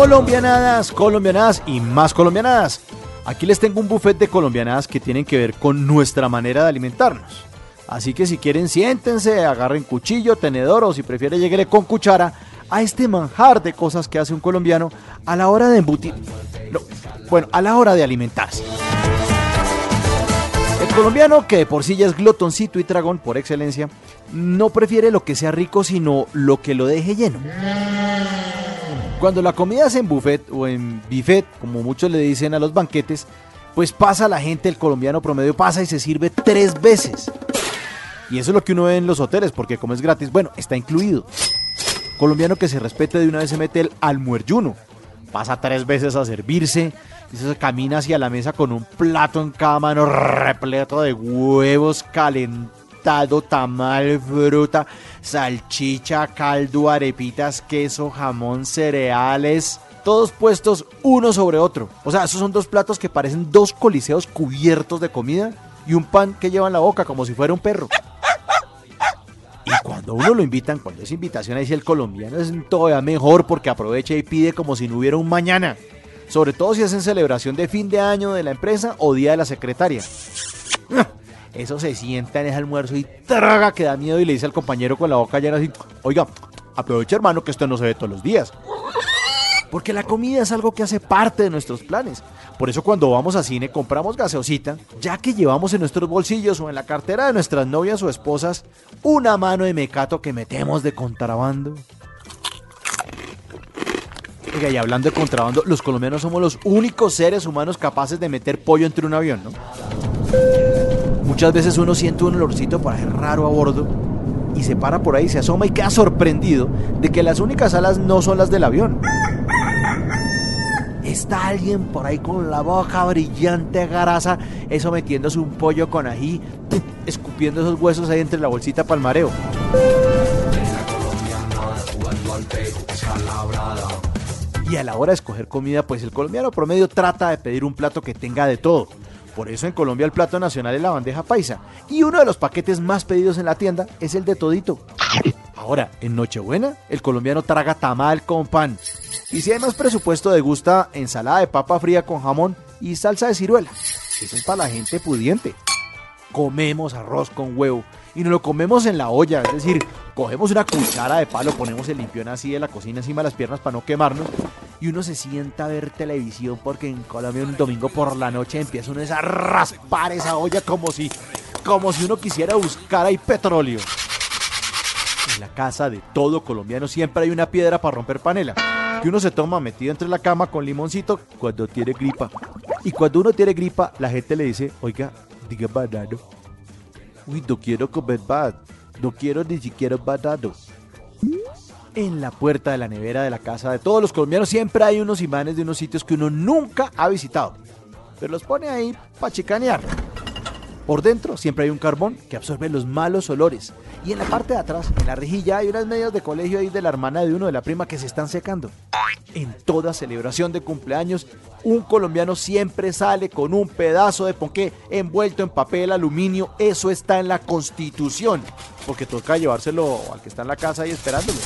Colombianadas, colombianadas y más colombianadas. Aquí les tengo un buffet de colombianadas que tienen que ver con nuestra manera de alimentarnos. Así que si quieren siéntense, agarren cuchillo, tenedor o si prefiere lleguele con cuchara a este manjar de cosas que hace un colombiano a la hora de embutir. No, bueno, a la hora de alimentarse. El colombiano, que de por sí ya es glotoncito y tragón por excelencia, no prefiere lo que sea rico, sino lo que lo deje lleno. Cuando la comida es en buffet o en buffet, como muchos le dicen a los banquetes, pues pasa la gente, el colombiano promedio pasa y se sirve tres veces. Y eso es lo que uno ve en los hoteles, porque como es gratis, bueno, está incluido. Colombiano que se respete de una vez se mete el almuerjuno. Pasa tres veces a servirse, y se camina hacia la mesa con un plato en cada mano repleto de huevos calentado, tamal, fruta, salchicha, caldo, arepitas, queso, jamón, cereales, todos puestos uno sobre otro. O sea, esos son dos platos que parecen dos coliseos cubiertos de comida y un pan que lleva en la boca como si fuera un perro. Y cuando uno lo invitan, cuando es invitación ahí sí el colombiano es todavía mejor porque aprovecha y pide como si no hubiera un mañana. Sobre todo si hacen celebración de fin de año de la empresa o día de la secretaria. Eso se sienta en ese almuerzo y traga que da miedo y le dice al compañero con la boca llena así, oiga, aprovecha hermano que esto no se ve todos los días. Porque la comida es algo que hace parte de nuestros planes. Por eso cuando vamos a cine compramos gaseosita, ya que llevamos en nuestros bolsillos o en la cartera de nuestras novias o esposas una mano de mecato que metemos de contrabando. Oiga, y hablando de contrabando, los colombianos somos los únicos seres humanos capaces de meter pollo entre un avión, ¿no? Muchas veces uno siente un olorcito para raro a bordo y se para por ahí, se asoma y queda sorprendido de que las únicas alas no son las del avión. Está alguien por ahí con la boca brillante, grasa, eso metiéndose un pollo con ají, escupiendo esos huesos ahí entre la bolsita palmareo. Y a la hora de escoger comida, pues el colombiano promedio trata de pedir un plato que tenga de todo. Por eso en Colombia el plato nacional es la bandeja paisa. Y uno de los paquetes más pedidos en la tienda es el de todito. Ahora, en Nochebuena, el colombiano traga tamal con pan. Y si hay más presupuesto, degusta ensalada de papa fría con jamón y salsa de ciruela. Eso es para la gente pudiente. Comemos arroz con huevo y nos lo comemos en la olla, es decir, cogemos una cuchara de palo, ponemos el limpión así de la cocina encima de las piernas para no quemarnos y uno se sienta a ver televisión porque en Colombia un domingo por la noche empieza uno a raspar esa olla como si, como si uno quisiera buscar ahí petróleo. En la casa de todo colombiano siempre hay una piedra para romper panela que uno se toma metido entre la cama con limoncito cuando tiene gripa. Y cuando uno tiene gripa, la gente le dice, oiga, diga banano. Uy, no quiero comer bad. No quiero ni siquiera banano. En la puerta de la nevera de la casa de todos los colombianos siempre hay unos imanes de unos sitios que uno nunca ha visitado. Pero los pone ahí para chicanear. Por dentro siempre hay un carbón que absorbe los malos olores. Y en la parte de atrás, en la rejilla, hay unas medias de colegio ahí de la hermana de uno de la prima que se están secando. En toda celebración de cumpleaños, un colombiano siempre sale con un pedazo de ponqué envuelto en papel aluminio. Eso está en la constitución. Porque toca llevárselo al que está en la casa y esperándolo.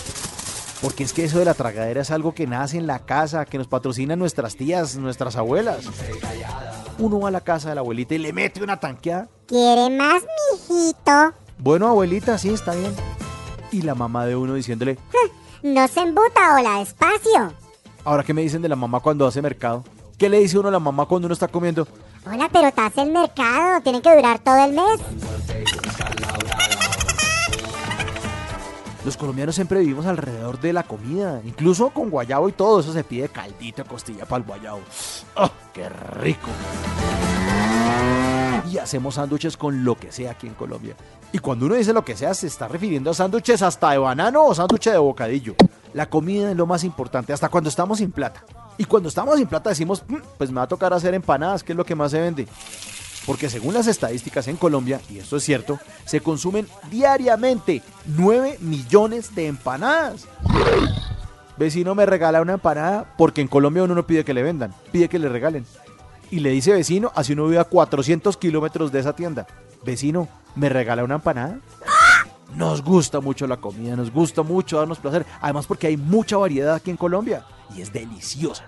Porque es que eso de la tragadera es algo que nace en la casa, que nos patrocinan nuestras tías, nuestras abuelas. uno va a la casa de la abuelita y le mete una tanqueada. ¿Quiere más, mijito? Bueno, abuelita, sí, está bien. Y la mamá de uno diciéndole, No se embuta, hola, despacio. ahora qué me dicen de la mamá cuando hace mercado. ¿Qué le dice uno a la mamá cuando uno está comiendo? Hola, pero te hace el mercado, tiene que durar todo el mes. Los colombianos siempre vivimos alrededor de la comida, incluso con guayabo y todo. Eso se pide caldito, costilla para el guayabo. ¡Ah, ¡Qué rico! Y hacemos sándwiches con lo que sea aquí en Colombia. Y cuando uno dice lo que sea, se está refiriendo a sándwiches hasta de banano o sándwiches de bocadillo. La comida es lo más importante, hasta cuando estamos sin plata. Y cuando estamos sin plata decimos, "Mm, pues me va a tocar hacer empanadas, que es lo que más se vende. Porque según las estadísticas en Colombia, y esto es cierto, se consumen diariamente 9 millones de empanadas. Vecino me regala una empanada porque en Colombia uno no pide que le vendan, pide que le regalen. Y le dice vecino, así uno vive a 400 kilómetros de esa tienda. Vecino, ¿me regala una empanada? Nos gusta mucho la comida, nos gusta mucho darnos placer. Además porque hay mucha variedad aquí en Colombia y es deliciosa.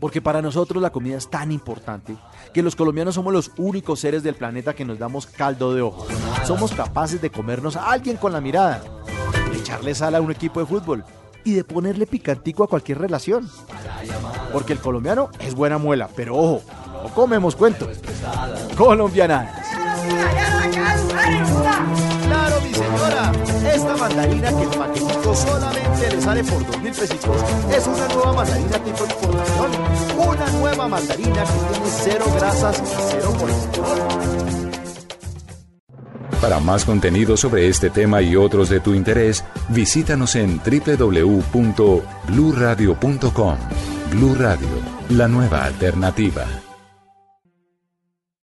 Porque para nosotros la comida es tan importante que los colombianos somos los únicos seres del planeta que nos damos caldo de ojo. Somos capaces de comernos a alguien con la mirada, de echarle sal a un equipo de fútbol y de ponerle picantico a cualquier relación. Porque el colombiano es buena muela, pero ojo, no comemos cuentos. Colombianadas. Mandarina que el paquetico solamente le sale por dos mil pesitos es una nueva mandarina tipo exportación. Una nueva mandarina que tiene cero grasas y cero colesterol. Para más contenido sobre este tema y otros de tu interés, visítanos en www.bluradio.com. Blu Radio, la nueva alternativa.